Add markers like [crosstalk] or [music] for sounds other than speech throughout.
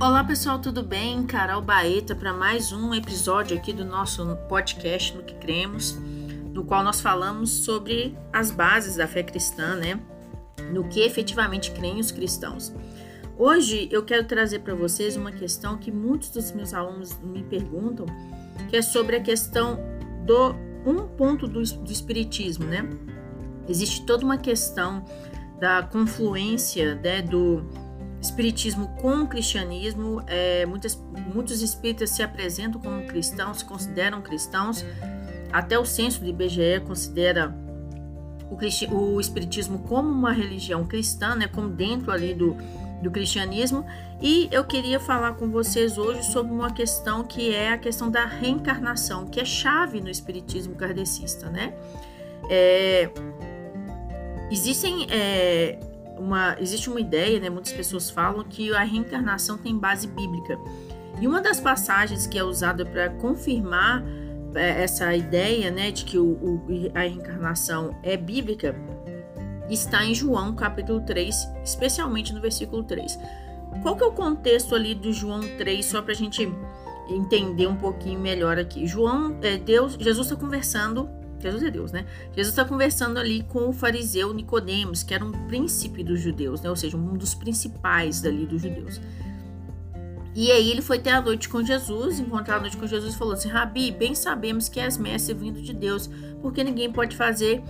Olá pessoal, tudo bem? Carol Baeta para mais um episódio aqui do nosso podcast No que Cremos, no qual nós falamos sobre as bases da fé cristã, né? No que efetivamente creem os cristãos. Hoje eu quero trazer para vocês uma questão que muitos dos meus alunos me perguntam, que é sobre a questão do um ponto do, do espiritismo, né? Existe toda uma questão da confluência né, do espiritismo com o cristianismo. É, muitas, muitos espíritas se apresentam como cristãos, se consideram cristãos. Até o censo do IBGE considera o, o espiritismo como uma religião cristã, né, como dentro ali do, do cristianismo. E eu queria falar com vocês hoje sobre uma questão que é a questão da reencarnação, que é chave no espiritismo kardecista, né? É, existem é, uma, existe uma ideia, né, muitas pessoas falam que a reencarnação tem base bíblica. E uma das passagens que é usada para confirmar é, essa ideia né, de que o, o, a reencarnação é bíblica está em João capítulo 3, especialmente no versículo 3. Qual que é o contexto ali do João 3, só para a gente entender um pouquinho melhor aqui? João, é, Deus, Jesus está conversando Jesus é Deus, né? Jesus está conversando ali com o fariseu Nicodemos, que era um príncipe dos judeus, né? Ou seja, um dos principais dali dos judeus. E aí ele foi ter a noite com Jesus, encontrar a noite com Jesus e falou assim: Rabi, bem sabemos que és mestre vindo de Deus, porque ninguém pode fazer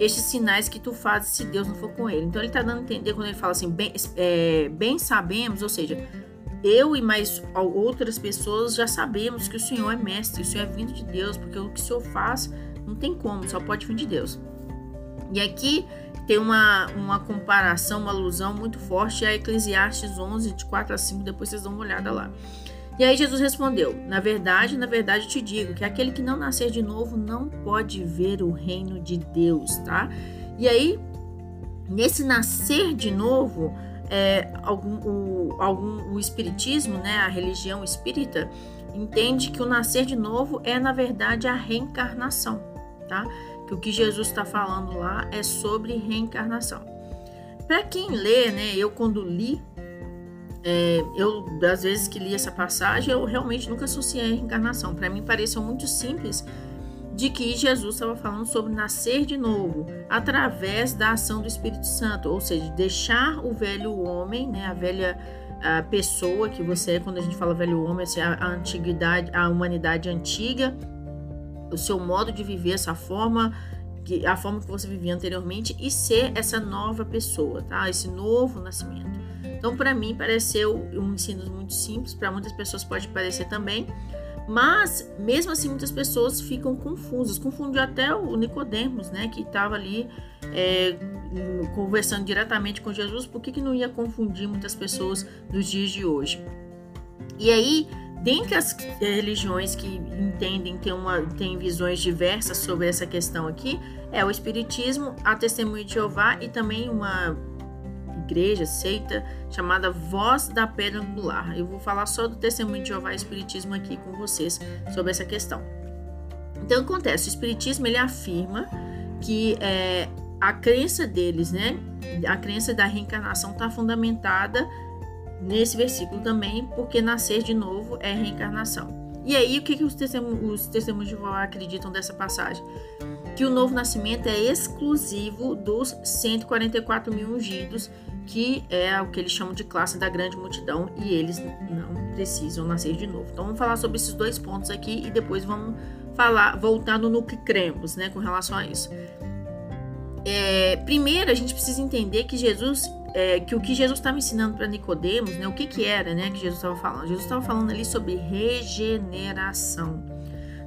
estes sinais que tu fazes se Deus não for com ele. Então ele está dando a entender quando ele fala assim, bem, é, bem sabemos, ou seja, eu e mais outras pessoas já sabemos que o Senhor é mestre, o Senhor é vindo de Deus, porque o que o Senhor faz não tem como, só pode vir de Deus. E aqui tem uma, uma comparação, uma alusão muito forte a Eclesiastes 11, de 4 a 5, depois vocês dão uma olhada lá. E aí Jesus respondeu: Na verdade, na verdade te digo que aquele que não nascer de novo não pode ver o reino de Deus, tá? E aí, nesse nascer de novo, é, algum, o, algum, o espiritismo, né, a religião espírita, entende que o nascer de novo é, na verdade, a reencarnação tá? Que o que Jesus está falando lá é sobre reencarnação. Para quem lê, né? Eu quando li, é, eu das vezes que li essa passagem, eu realmente nunca associei a reencarnação. Para mim pareceu muito simples de que Jesus estava falando sobre nascer de novo através da ação do Espírito Santo, ou seja, deixar o velho homem, né, a velha a pessoa que você é quando a gente fala velho homem, assim, a, a antiguidade, a humanidade antiga o seu modo de viver, essa forma, que, a forma que você vivia anteriormente e ser essa nova pessoa, tá? Esse novo nascimento. Então, para mim, pareceu um ensino muito simples, para muitas pessoas pode parecer também, mas mesmo assim muitas pessoas ficam confusas. Confundiu até o Nicodemos, né, que estava ali é, conversando diretamente com Jesus. Por que, que não ia confundir muitas pessoas nos dias de hoje? E aí Dentre as religiões que entendem, tem, uma, tem visões diversas sobre essa questão aqui, é o Espiritismo, a Testemunha de Jeová e também uma igreja, seita, chamada Voz da Pedra Angular. Eu vou falar só do Testemunho de Jeová e Espiritismo aqui com vocês sobre essa questão. Então, acontece, o Espiritismo ele afirma que é, a crença deles, né, a crença da reencarnação está fundamentada nesse versículo também, porque nascer de novo é reencarnação. E aí, o que, que os, testemunhos, os testemunhos de Jeová acreditam dessa passagem? Que o novo nascimento é exclusivo dos 144 mil ungidos, que é o que eles chamam de classe da grande multidão, e eles não precisam nascer de novo. Então, vamos falar sobre esses dois pontos aqui e depois vamos falar, voltando no que cremos, né, com relação a isso. É, primeiro, a gente precisa entender que Jesus é, que o que Jesus estava ensinando para Nicodemos, né, o que que era, né, que Jesus estava falando? Jesus estava falando ali sobre regeneração.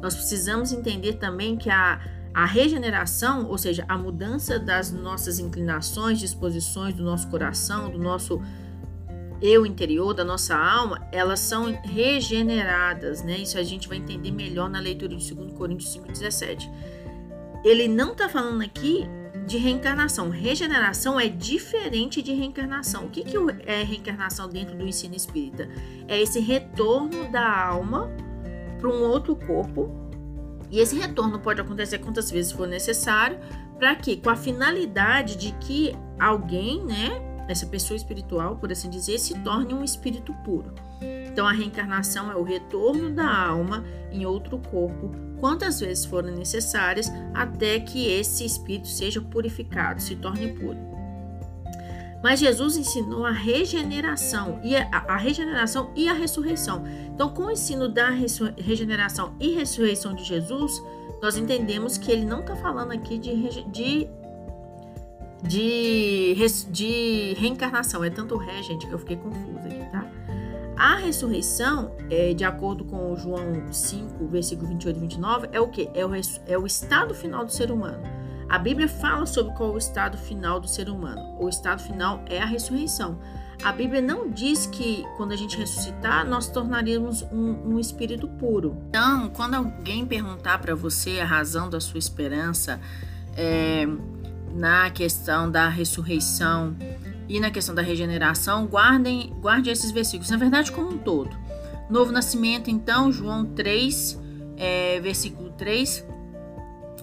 Nós precisamos entender também que a, a regeneração, ou seja, a mudança das nossas inclinações, disposições do nosso coração, do nosso eu interior, da nossa alma, elas são regeneradas, né? Isso a gente vai entender melhor na leitura de 2 Coríntios 5,17. Ele não está falando aqui de reencarnação. Regeneração é diferente de reencarnação. O que, que é reencarnação dentro do ensino espírita? É esse retorno da alma para um outro corpo. E esse retorno pode acontecer quantas vezes for necessário, para que com a finalidade de que alguém, né, essa pessoa espiritual, por assim dizer, se torne um espírito puro. Então a reencarnação é o retorno da alma em outro corpo, quantas vezes forem necessárias, até que esse espírito seja purificado, se torne puro. Mas Jesus ensinou a regeneração e a, a, regeneração e a ressurreição. Então, com o ensino da regeneração e ressurreição de Jesus, nós entendemos que ele não está falando aqui de, de, de, de, reencarnação. É tanto ré, gente, que eu fiquei confusa aqui, tá? A ressurreição, é, de acordo com João 5, versículo 28 e 29, é o que? É o, é o estado final do ser humano. A Bíblia fala sobre qual é o estado final do ser humano. O estado final é a ressurreição. A Bíblia não diz que quando a gente ressuscitar, nós tornaríamos um, um espírito puro. Então, quando alguém perguntar para você a razão da sua esperança é, na questão da ressurreição e na questão da regeneração, guardem, guarde esses versículos. Na verdade, como um todo. Novo nascimento, então, João 3, é, versículo 3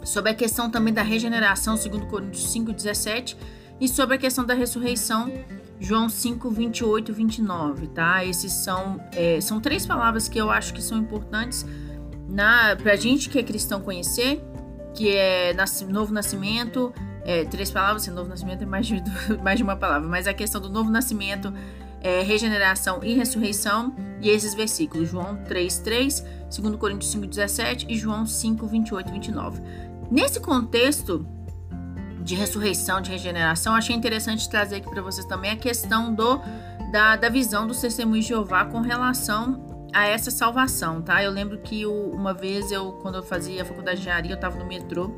sobre a questão também da regeneração, segundo Coríntios 5:17, e sobre a questão da ressurreição, João 5, 28 e 29, tá? Esses são, é, são três palavras que eu acho que são importantes para a gente que é cristão conhecer, que é novo nascimento, é, três palavras, novo nascimento é mais de, [laughs] mais de uma palavra, mas a questão do novo nascimento, é, regeneração e ressurreição, e esses versículos, João 3, 3, 2 Coríntios 5, 17 e João 5, 28 e 29. Nesse contexto de ressurreição, de regeneração, achei interessante trazer aqui para vocês também a questão do, da, da visão do testemunho de Jeová com relação a essa salvação, tá? Eu lembro que uma vez eu, quando eu fazia a faculdade de engenharia, eu estava no metrô,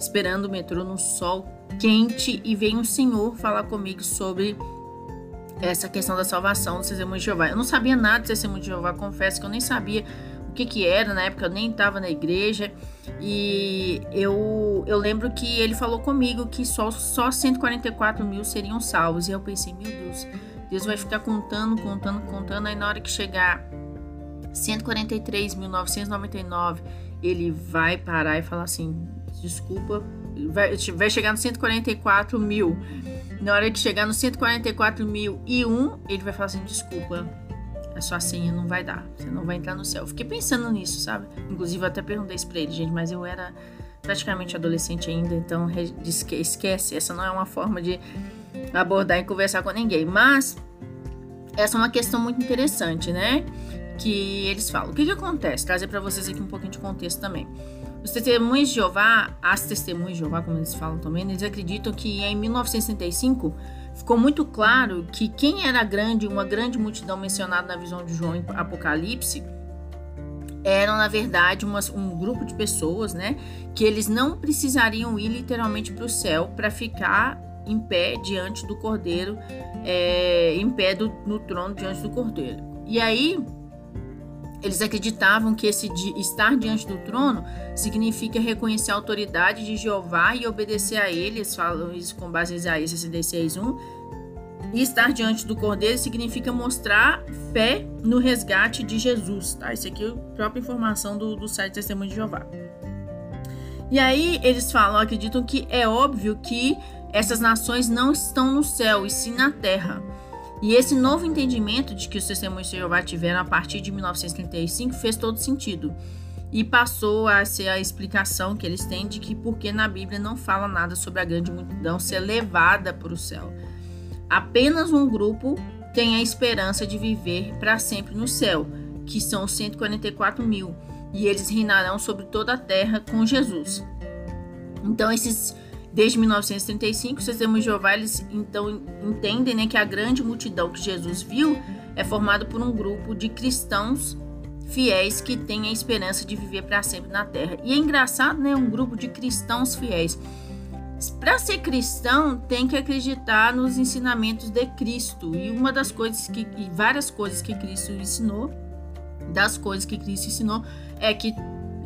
esperando o metrô no sol quente e veio um senhor falar comigo sobre essa questão da salvação do testemunho de Jeová. Eu não sabia nada do testemunho de Jeová, confesso que eu nem sabia o que que era, na época eu nem estava na igreja. E eu, eu lembro que ele falou comigo que só, só 144 mil seriam salvos. E eu pensei, meu Deus, Deus vai ficar contando, contando, contando. Aí na hora que chegar 143.999, ele vai parar e falar assim: desculpa, vai, vai chegar no 144 mil. Na hora que chegar no 144 mil e um, ele vai falar assim: desculpa, a sua senha não vai dar, você não vai entrar no céu. Fiquei pensando nisso, sabe? Inclusive, eu até perguntei isso pra ele, gente, mas eu era praticamente adolescente ainda, então esquece, essa não é uma forma de abordar e conversar com ninguém. Mas essa é uma questão muito interessante, né? Que eles falam. O que, que acontece? Trazer para vocês aqui um pouquinho de contexto também. Os testemunhos de Jeová, as testemunhas de Jeová, como eles falam também, eles acreditam que em 1965 ficou muito claro que quem era grande, uma grande multidão mencionada na visão de João em Apocalipse, eram na verdade uma, um grupo de pessoas, né, que eles não precisariam ir literalmente para o céu para ficar em pé diante do Cordeiro, é, em pé do, no trono diante do Cordeiro. E aí eles acreditavam que esse estar diante do trono significa reconhecer a autoridade de Jeová e obedecer a ele. Eles falam isso com base em Isaías 66:1. E estar diante do Cordeiro significa mostrar fé no resgate de Jesus. Tá? Isso aqui é a própria informação do, do site Testemunho de Jeová. E aí eles falam, acreditam que é óbvio que essas nações não estão no céu e sim na terra. E esse novo entendimento de que os testemunhos de Jeová tiveram a partir de 1935 fez todo sentido. E passou a ser a explicação que eles têm de que porque na Bíblia não fala nada sobre a grande multidão ser levada para o céu. Apenas um grupo tem a esperança de viver para sempre no céu, que são 144 mil, e eles reinarão sobre toda a terra com Jesus. Então, esses Desde 1935, os testemunhos de Jeová eles, então entendem né, que a grande multidão que Jesus viu é formada por um grupo de cristãos fiéis que têm a esperança de viver para sempre na terra. E é engraçado, né, um grupo de cristãos fiéis. Para ser cristão, tem que acreditar nos ensinamentos de Cristo. E uma das coisas que várias coisas que Cristo ensinou, das coisas que Cristo ensinou é que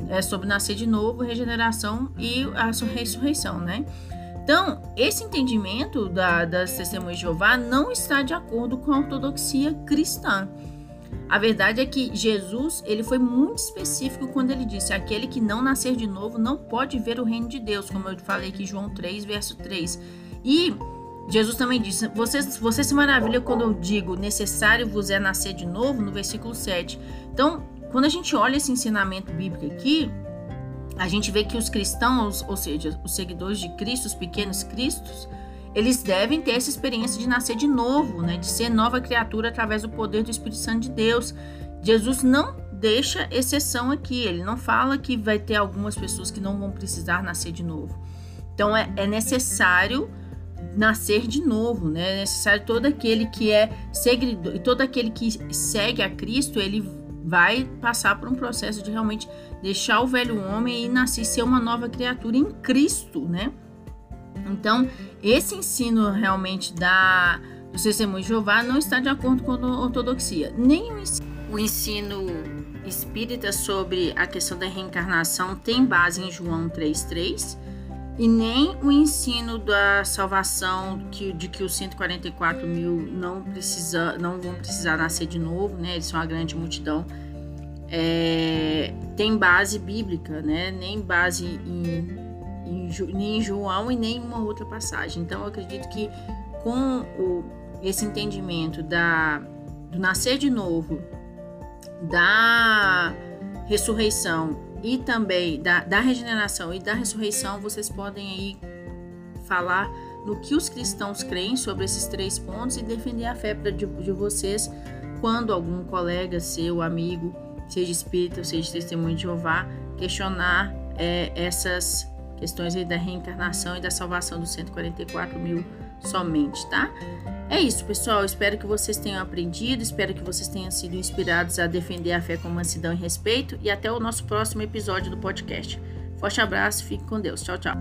é sobre nascer de novo, regeneração e a ressurreição, né? Então, esse entendimento da, das testemunhas de Jeová não está de acordo com a ortodoxia cristã. A verdade é que Jesus ele foi muito específico quando ele disse: aquele que não nascer de novo não pode ver o reino de Deus, como eu falei aqui, João 3, verso 3. E Jesus também disse: você, você se maravilha quando eu digo necessário vos é nascer de novo, no versículo 7. Então, quando a gente olha esse ensinamento bíblico aqui, a gente vê que os cristãos, ou seja, os seguidores de Cristo, os pequenos cristos, eles devem ter essa experiência de nascer de novo, né? de ser nova criatura através do poder do Espírito Santo de Deus. Jesus não deixa exceção aqui, ele não fala que vai ter algumas pessoas que não vão precisar nascer de novo. Então é, é necessário nascer de novo, né? É necessário todo aquele que é seguidor e todo aquele que segue a Cristo, ele vai passar por um processo de realmente deixar o velho homem e nascer ser uma nova criatura em Cristo, né? Então, esse ensino realmente da do testemunho de Jeová não está de acordo com a ortodoxia. Nem o ensino, o ensino espírita sobre a questão da reencarnação tem base em João 3,3 e nem o ensino da salvação que, de que os 144 mil não, precisa, não vão precisar nascer de novo, né? Eles são a grande multidão. É, tem base bíblica, né? Nem base em, em, nem em João e nem em uma outra passagem. Então, eu acredito que com o, esse entendimento da, do nascer de novo, da ressurreição e também da, da regeneração e da ressurreição, vocês podem aí falar no que os cristãos creem sobre esses três pontos e defender a fé de, de vocês quando algum colega seu, amigo, seja espírita ou seja testemunho de Jeová, questionar é, essas questões aí da reencarnação e da salvação dos 144 mil somente, tá? É isso, pessoal. Espero que vocês tenham aprendido, espero que vocês tenham sido inspirados a defender a fé com mansidão e respeito. E até o nosso próximo episódio do podcast. Forte abraço, fique com Deus. Tchau, tchau.